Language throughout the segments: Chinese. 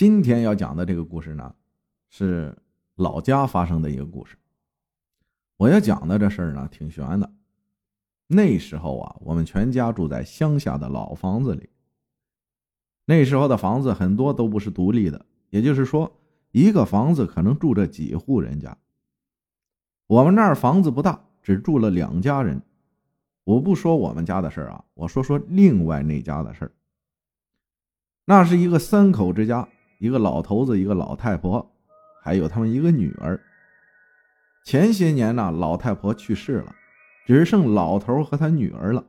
今天要讲的这个故事呢，是老家发生的一个故事。我要讲的这事儿呢，挺悬的。那时候啊，我们全家住在乡下的老房子里。那时候的房子很多都不是独立的，也就是说，一个房子可能住着几户人家。我们那儿房子不大，只住了两家人。我不说我们家的事儿啊，我说说另外那家的事儿。那是一个三口之家。一个老头子，一个老太婆，还有他们一个女儿。前些年呢，老太婆去世了，只剩老头和他女儿了。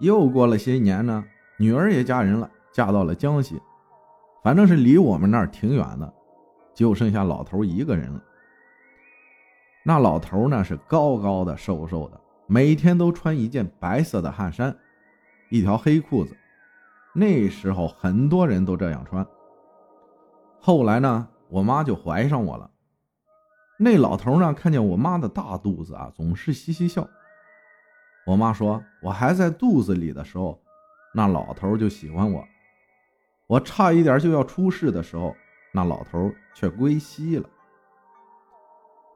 又过了些年呢，女儿也嫁人了，嫁到了江西，反正是离我们那儿挺远的，就剩下老头一个人了。那老头呢，是高高的、瘦瘦的，每天都穿一件白色的汗衫，一条黑裤子。那时候很多人都这样穿。后来呢，我妈就怀上我了。那老头呢，看见我妈的大肚子啊，总是嘻嘻笑。我妈说，我还在肚子里的时候，那老头就喜欢我。我差一点就要出世的时候，那老头却归西了。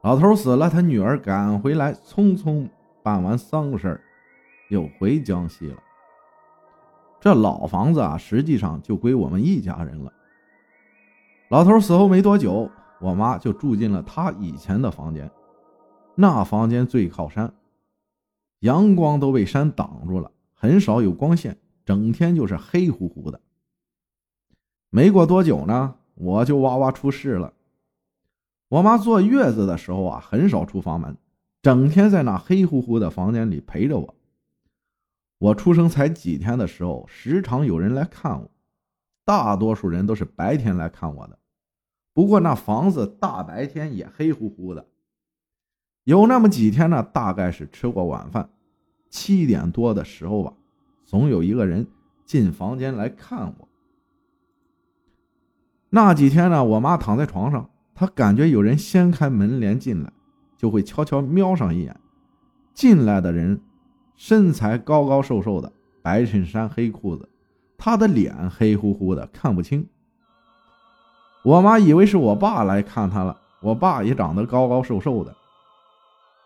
老头死了，他女儿赶回来，匆匆办完丧事又回江西了。这老房子啊，实际上就归我们一家人了。老头死后没多久，我妈就住进了他以前的房间。那房间最靠山，阳光都被山挡住了，很少有光线，整天就是黑乎乎的。没过多久呢，我就哇哇出事了。我妈坐月子的时候啊，很少出房门，整天在那黑乎乎的房间里陪着我。我出生才几天的时候，时常有人来看我，大多数人都是白天来看我的。不过那房子大白天也黑乎乎的，有那么几天呢，大概是吃过晚饭，七点多的时候吧，总有一个人进房间来看我。那几天呢，我妈躺在床上，她感觉有人掀开门帘进来，就会悄悄瞄上一眼。进来的人身材高高瘦瘦的，白衬衫黑裤子，他的脸黑乎乎的，看不清。我妈以为是我爸来看她了，我爸也长得高高瘦瘦的。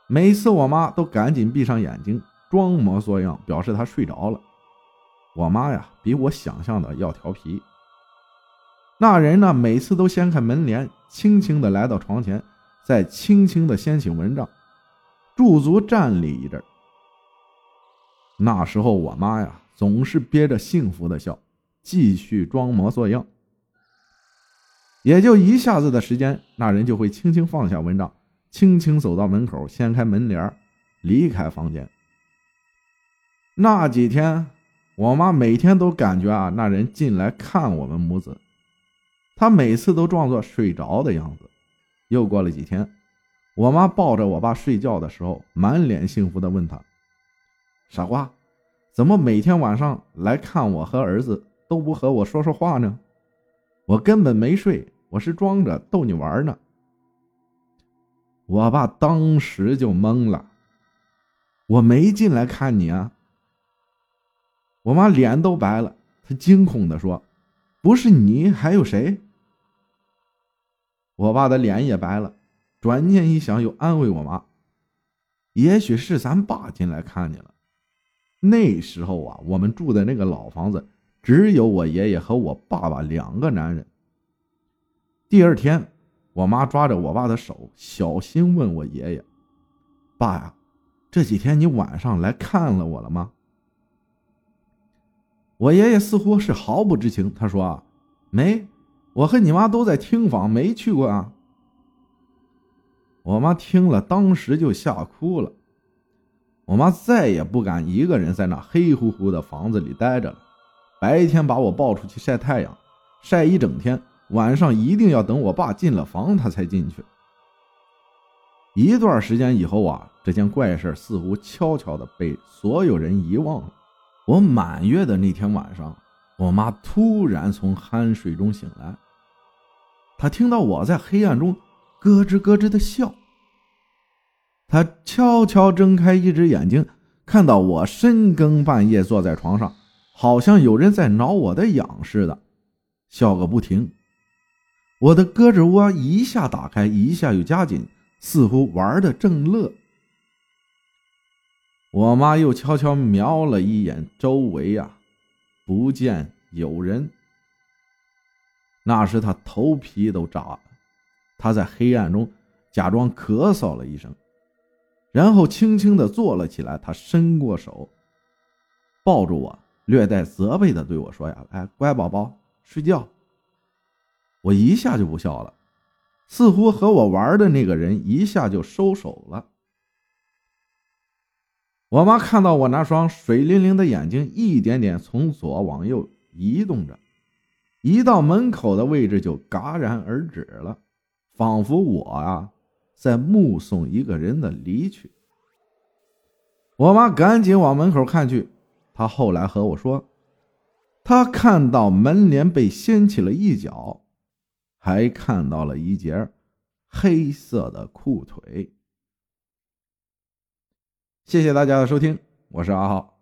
每次我妈都赶紧闭上眼睛，装模作样表示她睡着了。我妈呀，比我想象的要调皮。那人呢，每次都掀开门帘，轻轻的来到床前，再轻轻的掀起蚊帐，驻足站立一阵。那时候我妈呀，总是憋着幸福的笑，继续装模作样。也就一下子的时间，那人就会轻轻放下蚊帐，轻轻走到门口，掀开门帘，离开房间。那几天，我妈每天都感觉啊，那人进来看我们母子，她每次都装作睡着的样子。又过了几天，我妈抱着我爸睡觉的时候，满脸幸福的问他：“傻瓜，怎么每天晚上来看我和儿子都不和我说说话呢？我根本没睡。”我是装着逗你玩呢，我爸当时就懵了。我没进来看你啊！我妈脸都白了，她惊恐的说：“不是你还有谁？”我爸的脸也白了，转念一想，又安慰我妈：“也许是咱爸进来看你了。”那时候啊，我们住的那个老房子，只有我爷爷和我爸爸两个男人。第二天，我妈抓着我爸的手，小心问我爷爷：“爸呀，这几天你晚上来看了我了吗？”我爷爷似乎是毫不知情，他说：“啊，没，我和你妈都在厅房，没去过啊。”我妈听了，当时就吓哭了。我妈再也不敢一个人在那黑乎乎的房子里待着了，白天把我抱出去晒太阳，晒一整天。晚上一定要等我爸进了房，他才进去。一段时间以后啊，这件怪事似乎悄悄的被所有人遗忘了。我满月的那天晚上，我妈突然从酣睡中醒来，她听到我在黑暗中咯吱咯吱的笑。她悄悄睁开一只眼睛，看到我深更半夜坐在床上，好像有人在挠我的痒似的，笑个不停。我的胳肢窝一下打开，一下又夹紧，似乎玩的正乐。我妈又悄悄瞄了一眼周围呀，不见有人。那时她头皮都炸了，她在黑暗中假装咳嗽了一声，然后轻轻的坐了起来。她伸过手，抱住我，略带责备的对我说：“呀，哎，乖宝宝，睡觉。”我一下就不笑了，似乎和我玩的那个人一下就收手了。我妈看到我那双水灵灵的眼睛一点点从左往右移动着，一到门口的位置就戛然而止了，仿佛我啊在目送一个人的离去。我妈赶紧往门口看去，她后来和我说，她看到门帘被掀起了一角。还看到了一截黑色的裤腿。谢谢大家的收听，我是阿浩。